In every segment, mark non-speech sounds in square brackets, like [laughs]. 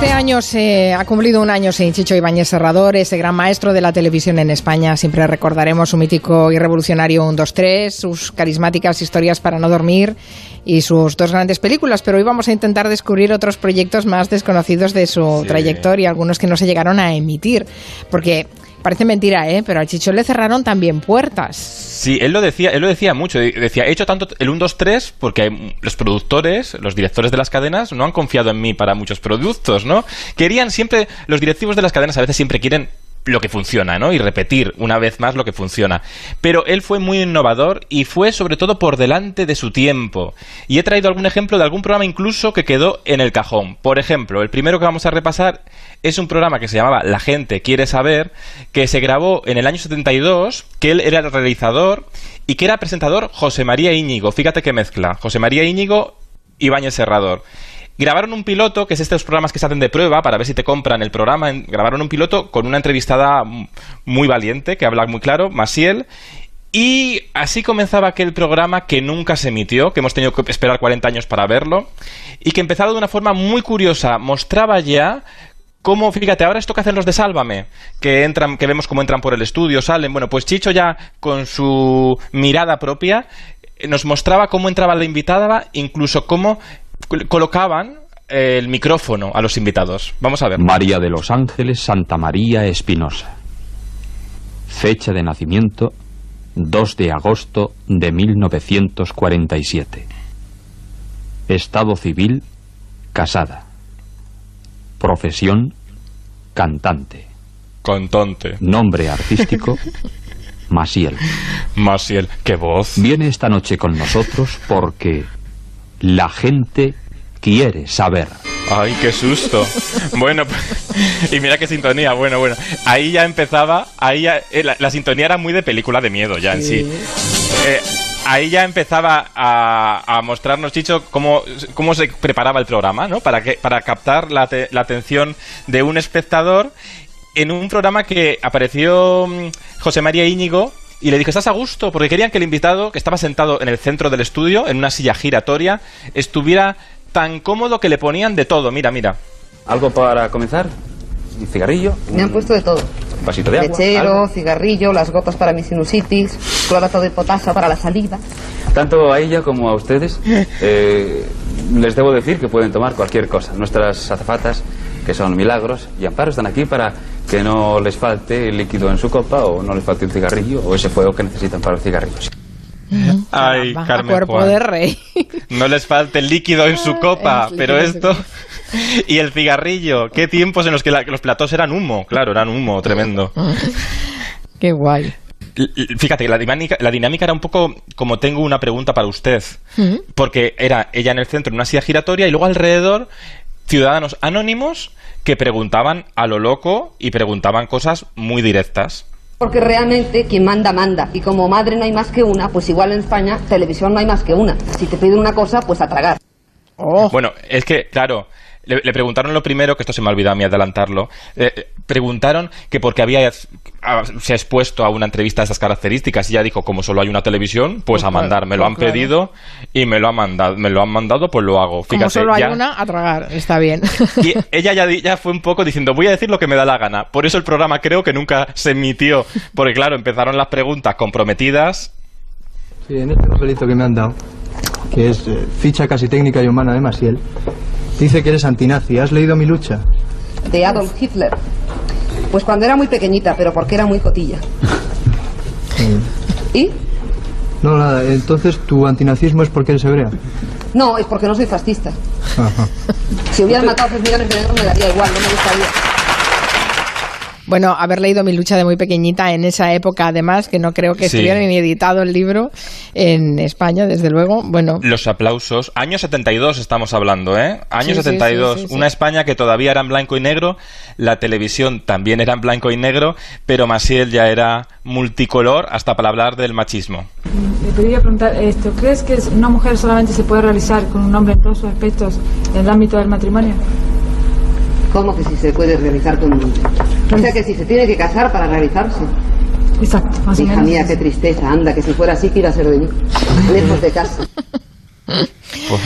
Este año se ha cumplido un año sin Chicho Ibáñez Serrador, ese gran maestro de la televisión en España. Siempre recordaremos su mítico y revolucionario 1, 2, 3, sus carismáticas historias para no dormir y sus dos grandes películas. Pero hoy vamos a intentar descubrir otros proyectos más desconocidos de su trayectoria, algunos que no se llegaron a emitir. Porque Parece mentira, ¿eh? Pero al Chicho le cerraron también puertas. Sí, él lo decía, él lo decía mucho. Decía, he hecho tanto el 1, 2, 3 porque los productores, los directores de las cadenas no han confiado en mí para muchos productos, ¿no? Querían siempre, los directivos de las cadenas a veces siempre quieren lo que funciona, ¿no? Y repetir una vez más lo que funciona. Pero él fue muy innovador y fue sobre todo por delante de su tiempo. Y he traído algún ejemplo de algún programa incluso que quedó en el cajón. Por ejemplo, el primero que vamos a repasar es un programa que se llamaba La gente quiere saber, que se grabó en el año 72, que él era el realizador y que era presentador José María Íñigo. Fíjate qué mezcla. José María Íñigo y Bañez Serrador. Grabaron un piloto, que es estos programas que se hacen de prueba para ver si te compran el programa. Grabaron un piloto con una entrevistada muy valiente, que habla muy claro, Masiel. Y así comenzaba aquel programa que nunca se emitió, que hemos tenido que esperar 40 años para verlo, y que empezaba de una forma muy curiosa. Mostraba ya cómo, fíjate, ahora esto que hacen los de Sálvame, que entran, que vemos cómo entran por el estudio, salen. Bueno, pues Chicho ya con su mirada propia nos mostraba cómo entraba la invitada, incluso cómo colocaban el micrófono a los invitados. Vamos a ver. María de los Ángeles Santa María Espinosa. Fecha de nacimiento 2 de agosto de 1947. Estado civil casada. Profesión cantante. Cantante. Nombre artístico [laughs] Masiel. Masiel, qué voz. Viene esta noche con nosotros porque la gente quiere saber. Ay, qué susto. Bueno, y mira qué sintonía. Bueno, bueno. Ahí ya empezaba, ahí ya, eh, la, sintonía era muy de película de miedo ya en sí. Eh, ahí ya empezaba a, mostrarnos, Chicho, cómo, cómo, se preparaba el programa, ¿no? Para, que, para captar la, la atención de un espectador en un programa que apareció mm, José María Íñigo y le dije, ¿estás a gusto? Porque querían que el invitado, que estaba sentado en el centro del estudio, en una silla giratoria, estuviera tan cómodo que le ponían de todo. Mira, mira. ¿Algo para comenzar? ¿Un cigarrillo? Me han pusto de todo. ¿Un vasito de agua? Lechero, cigarrillo, las gotas para mi sinusitis, clorato de potasa para la salida. Tanto a ella como a ustedes eh, les debo decir que pueden tomar cualquier cosa. Nuestras azafatas, que son milagros y amparo, están aquí para que no les falte el líquido en su copa o no les falte un cigarrillo o ese fuego que necesitan para los cigarrillos. Ay, Carmen cuerpo de rey. No les falte el líquido en su [laughs] copa, pero esto... [laughs] Y el cigarrillo, qué tiempos en los que, los platos eran humo, claro, eran humo tremendo. [laughs] Qué guay. Fíjate, la dinámica, la dinámica era un poco como tengo una pregunta para usted. Porque era ella en el centro en una silla giratoria y luego alrededor ciudadanos anónimos que preguntaban a lo loco y preguntaban cosas muy directas. Porque realmente quien manda, manda. Y como madre no hay más que una, pues igual en España, televisión no hay más que una. Si te piden una cosa, pues a tragar. Oh. Bueno, es que, claro, le, preguntaron lo primero, que esto se me ha olvidado a mí adelantarlo, eh, preguntaron que porque había se ha expuesto a una entrevista de esas características y ya dijo, como solo hay una televisión, pues, pues a mandar, me lo pues han pedido y me lo han mandado, me lo han mandado, pues lo hago. Fíjate, como solo hay una, a tragar, está bien. Y [laughs] ella ya, ya fue un poco diciendo, voy a decir lo que me da la gana. Por eso el programa creo que nunca se emitió, porque claro, empezaron las preguntas comprometidas. Sí, en este papelito que me han dado, que es eh, ficha casi técnica y humana de Masiel, Dice que eres antinazi. ¿Has leído mi lucha? De Adolf Hitler. Pues cuando era muy pequeñita, pero porque era muy cotilla. [laughs] ¿Y? No, nada. Entonces, ¿tu antinazismo es porque eres hebrea? No, es porque no soy fascista. Si hubieran matado a 3 millones de negros me daría igual, no me gustaría. Bueno, haber leído mi lucha de muy pequeñita en esa época, además, que no creo que estuviera ni editado el libro en España, desde luego. Bueno. Los aplausos. Año 72 estamos hablando, ¿eh? Año 72. Una España que todavía era en blanco y negro, la televisión también era en blanco y negro, pero Masiel ya era multicolor hasta para hablar del machismo. Le quería preguntar esto, ¿crees que una mujer solamente se puede realizar con un hombre en todos sus aspectos en el ámbito del matrimonio? ¿Cómo que si se puede realizar con un O sea que si se tiene que casar para realizarse. Exacto, más Hija o menos. mía, qué tristeza, anda, que si fuera así, que iba a ser de mí. Lejos de casa. Pues,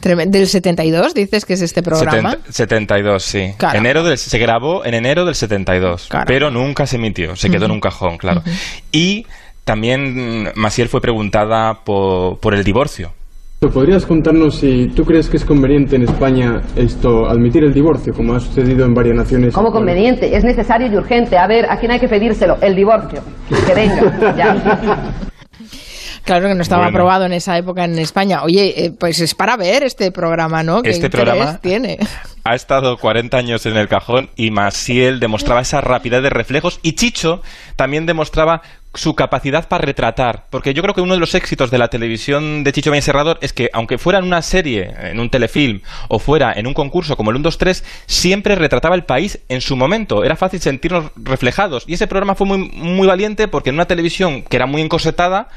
Trem- Del 72, dices que es este programa. 70 72, sí. Enero del, se grabó en enero del 72, Caramba. pero nunca se emitió, se quedó en un cajón, claro. Y también mm, Maciel fue preguntada por, por el divorcio. ¿Podrías contarnos si tú crees que es conveniente en España esto, admitir el divorcio, como ha sucedido en varias naciones? Como conveniente, es necesario y urgente. A ver, ¿a quién hay que pedírselo? El divorcio. Que venga, ya. [laughs] Claro que no estaba Bueno. aprobado en esa época en España. Oye, eh, pues es para ver este programa, ¿no? ¿Qué Este programa- tiene? Ha estado 40 años en el cajón y Masiel demostraba esa rapidez de reflejos y Chicho también demostraba su capacidad para retratar, porque yo creo que uno de los éxitos de la televisión de Chicho Bañez Serrador es que aunque fuera en una serie, en un telefilm o fuera en un concurso como el 1 2 3, siempre retrataba el país en su momento, era fácil sentirnos reflejados. Y ese programa fue muy valiente porque en una televisión que era muy encorsetada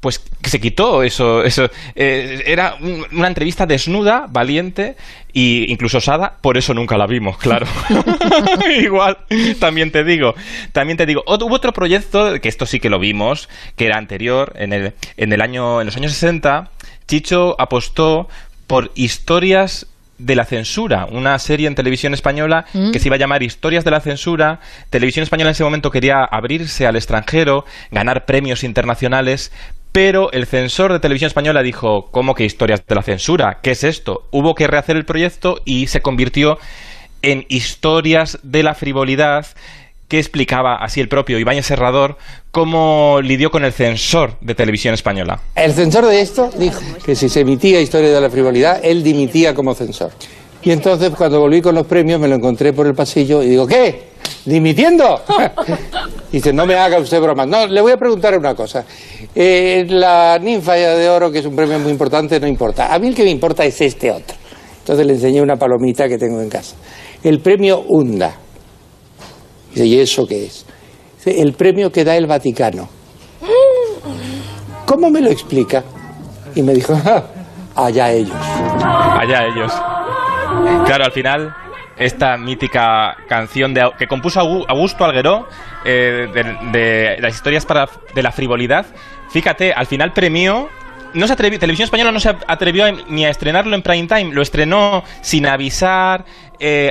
pues que se quitó eso, eso eh, era un- una entrevista desnuda, valiente e incluso osada, por eso nunca la vimos, claro. [laughs] Igual, también te digo, también te digo, hubo otro proyecto que esto sí que lo vimos, que era anterior, en el, en el año, en los años 60, Chicho apostó por historias de la censura, una serie en televisión española que se iba a llamar Historias de la censura. Televisión española en ese momento quería abrirse al extranjero, ganar premios internacionales, pero el censor de televisión española dijo, ¿cómo que historias de la censura? ¿Qué es esto? Hubo que rehacer el proyecto y se convirtió en historias de la frivolidad que explicaba así el propio Ibáñez Serrador cómo lidió con el censor de televisión española. El censor de esto dijo que si se emitía Historia de la Frivolidad, él dimitía como censor. Y entonces cuando volví con los premios me lo encontré por el pasillo y digo, ¿qué? ¿Dimitiendo? [laughs] Dice, no me haga usted bromas. No, le voy a preguntar una cosa. Eh, la ninfa de oro, que es un premio muy importante, no importa. A mí el que me importa es este otro. Entonces le enseñé una palomita que tengo en casa. El premio UNDA. Dice, ¿y eso qué es? Dice, el premio que da el Vaticano. ¿Cómo me lo explica? Y me dijo, "Ah, [laughs] allá ellos. Allá ellos. Claro, al final, esta mítica canción de, que compuso Augu- Augusto Algueró, eh, de, de las historias para, de la frivolidad, fíjate, al final premió. No se atrevió, Televisión Española no se atrevió a- ni a estrenarlo en prime time, lo estrenó sin avisar, eh,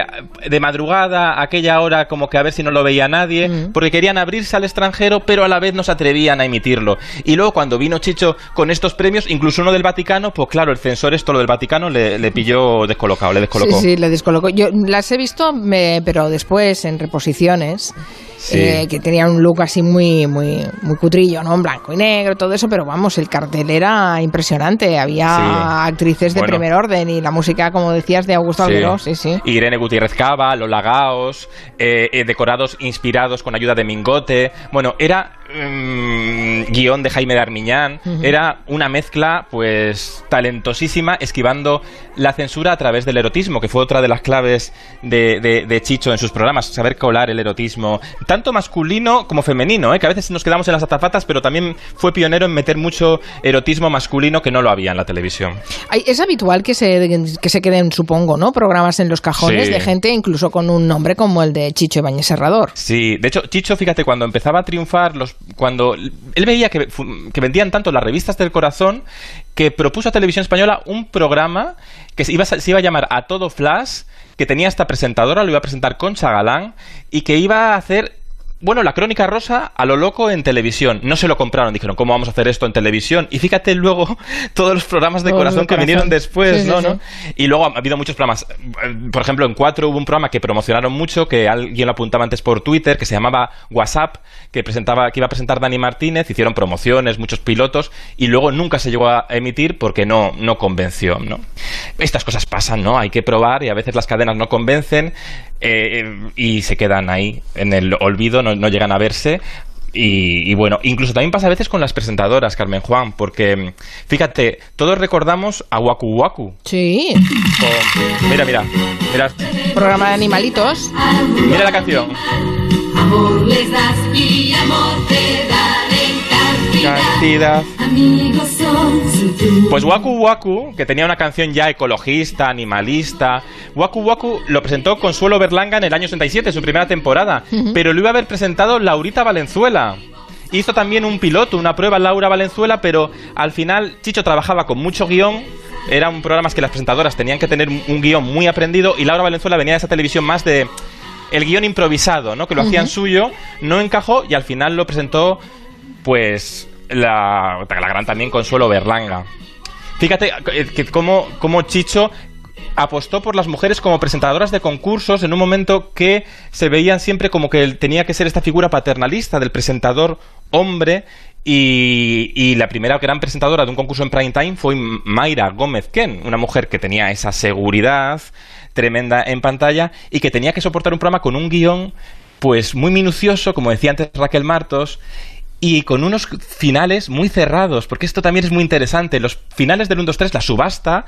de madrugada, aquella hora como que a ver si no lo veía nadie, porque querían abrirse al extranjero, pero a la vez no se atrevían a emitirlo. Y luego cuando vino Chicho con estos premios, incluso uno del Vaticano, pues claro, el censor esto lo del Vaticano le, le pilló descolocado, le descolocó. Sí, sí, le descolocó. Yo las he visto, me- pero después en reposiciones, Sí. eh, que tenían un look así muy, muy, muy cutrillo, ¿no? En blanco y negro, todo eso, pero vamos, el cartel era impresionante. Había Sí. actrices de Bueno. primer orden y la música, como decías, de Augusto Sí. Alguero, sí, sí. Irene Gutiérrez Cava, Lola Gaos, eh, eh, decorados inspirados con ayuda de Mingote. Bueno, era mm, guion de Jaime de Armiñán. Era una mezcla, pues, talentosísima, esquivando la censura a través del erotismo, que fue otra de las claves de, de- de Chicho en sus programas, saber colar el erotismo, tanto masculino como femenino, ¿eh? que a veces nos quedamos en las azafatas, pero también fue pionero en meter mucho erotismo masculino que no lo había en la televisión. Es habitual que se, que se queden, supongo, ¿no? Programas en los cajones Sí. de gente, incluso con un nombre como el de Chicho Ibáñez Serrador. Sí, de hecho, Chicho, fíjate, cuando empezaba a triunfar, los, cuando él veía que, que vendían tanto las revistas del corazón, que propuso a Televisión Española un programa que se iba, se iba a llamar A Todo Flash, que tenía esta presentadora, lo iba a presentar Concha Galán, y que iba a hacer bueno, la crónica rosa a lo loco en televisión. No se lo compraron, dijeron, ¿cómo vamos a hacer esto en televisión? Y fíjate luego [laughs] todos los programas de corazón de que vinieron después, Sí, sí, ¿no? Y luego ha habido muchos programas. Por ejemplo, en Cuatro hubo un programa que promocionaron mucho, que alguien lo apuntaba antes por Twitter, que se llamaba WhatsApp, que presentaba, que iba a presentar Dani Martínez, hicieron promociones, muchos pilotos, y luego nunca se llegó a emitir porque no, no convenció, ¿no? Estas cosas pasan, ¿no? Hay que probar y a veces las cadenas no convencen eh, y se quedan ahí en el olvido, no, no llegan a verse. Y, y bueno, incluso también pasa a veces con las presentadoras, Carmen Juan, porque fíjate, todos recordamos a Waku Waku. Sí, con- mira, mira, mira, programa de animalitos. mira la canción. Amor les das y amor te daré en cantidad. Cantidad. Amigos. Pues Waku Waku, que tenía una canción ya ecologista, animalista, Waku Waku lo presentó Consuelo Berlanga en el año 67, su primera temporada, pero lo iba a haber presentado Laurita Valenzuela. Hizo también un piloto, una prueba Laura Valenzuela, pero al final Chicho trabajaba con mucho guion eran programas que las presentadoras tenían que tener un guion muy aprendido y Laura Valenzuela venía de esa televisión más de el guion improvisado, ¿no? Que lo hacían suyo, no encajó y al final lo presentó, pues, la, la gran también Consuelo Berlanga. Fíjate eh, que como, Chicho apostó por las mujeres como presentadoras de concursos en un momento que se veían siempre como que tenía que ser esta figura paternalista del presentador hombre y, y, la primera gran presentadora de un concurso en prime time fue Mayra Gómez Ken, una mujer que tenía esa seguridad tremenda en pantalla y que tenía que soportar un programa con un guion pues muy minucioso, como decía antes Raquel Martos, y con unos finales muy cerrados, porque esto también es muy interesante. Los finales del 1, 2, 3, la subasta,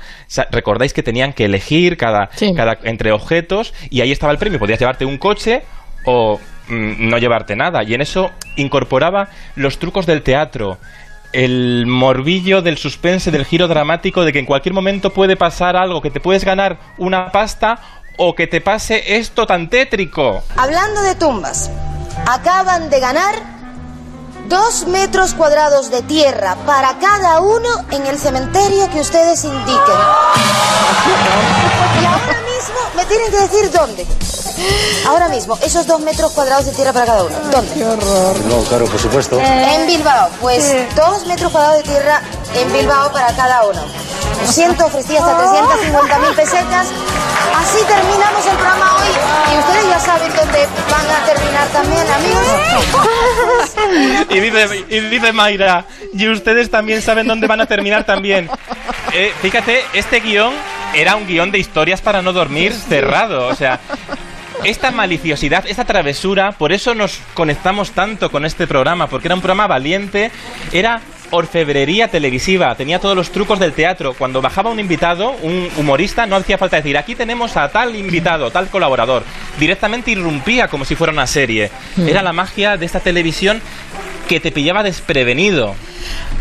recordáis que tenían que elegir cada, cada entre objetos y ahí estaba el premio. Podías llevarte un coche o mm, no llevarte nada. Y en eso incorporaba los trucos del teatro, el morbillo del suspense, del giro dramático, de que en cualquier momento puede pasar algo, que te puedes ganar una pasta o que te pase esto tan tétrico. Hablando de tumbas, acaban de ganar dos metros cuadrados de tierra para cada uno en el cementerio que ustedes indiquen. Y ahora mismo me tienen que decir dónde. Ahora mismo, esos dos metros cuadrados de tierra para cada uno. ¿Dónde? Qué horror. No, claro, por supuesto. En Bilbao. Pues dos metros cuadrados de tierra en Bilbao para cada uno. Lo siento, ofrecí hasta 350 mil pesetas. Así terminamos el programa hoy. Y ustedes ya saben dónde van a terminar también, amigos. [laughs] y, dice, y dice Mayra, y ustedes también saben dónde van a terminar también. Eh, fíjate, este guion era un guion de historias para no dormir cerrado. O sea, esta maliciosidad, esta travesura, por eso nos conectamos tanto con este programa, porque era un programa valiente, era orfebrería televisiva, tenía todos los trucos del teatro. Cuando bajaba un invitado, un humorista, no hacía falta decir, aquí tenemos a tal invitado, tal colaborador. Directamente irrumpía como si fuera una serie. Mm. Era la magia de esta televisión que te pillaba desprevenido.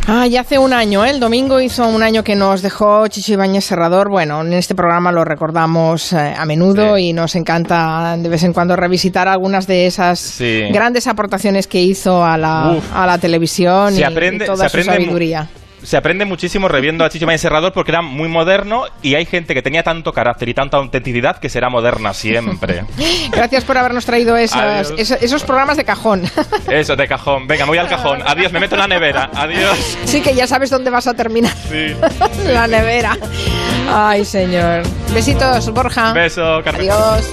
Ah, ya hace un año, ¿eh? el domingo hizo un año que nos dejó Chicho Ibáñez Serrador. Bueno, en este programa lo recordamos eh, a menudo y nos encanta de vez en cuando revisitar algunas de esas Sí. grandes aportaciones que hizo a la, Uf. a la televisión Se y, aprende- y toda se su aprende sabiduría. Se aprende muchísimo reviendo a Chicho Mañez Serrador porque era muy moderno y hay gente que tenía tanto carácter y tanta autenticidad que será moderna siempre. [laughs] Gracias por habernos traído esas- esos, esos programas de cajón. [laughs] Eso, de cajón. Venga, me voy al cajón. Adiós, me meto en la nevera. Adiós. sí, que ya sabes dónde vas a terminar. Sí. [laughs] la nevera. Ay, señor. Besitos, Borja. Beso, Carmen. Adiós.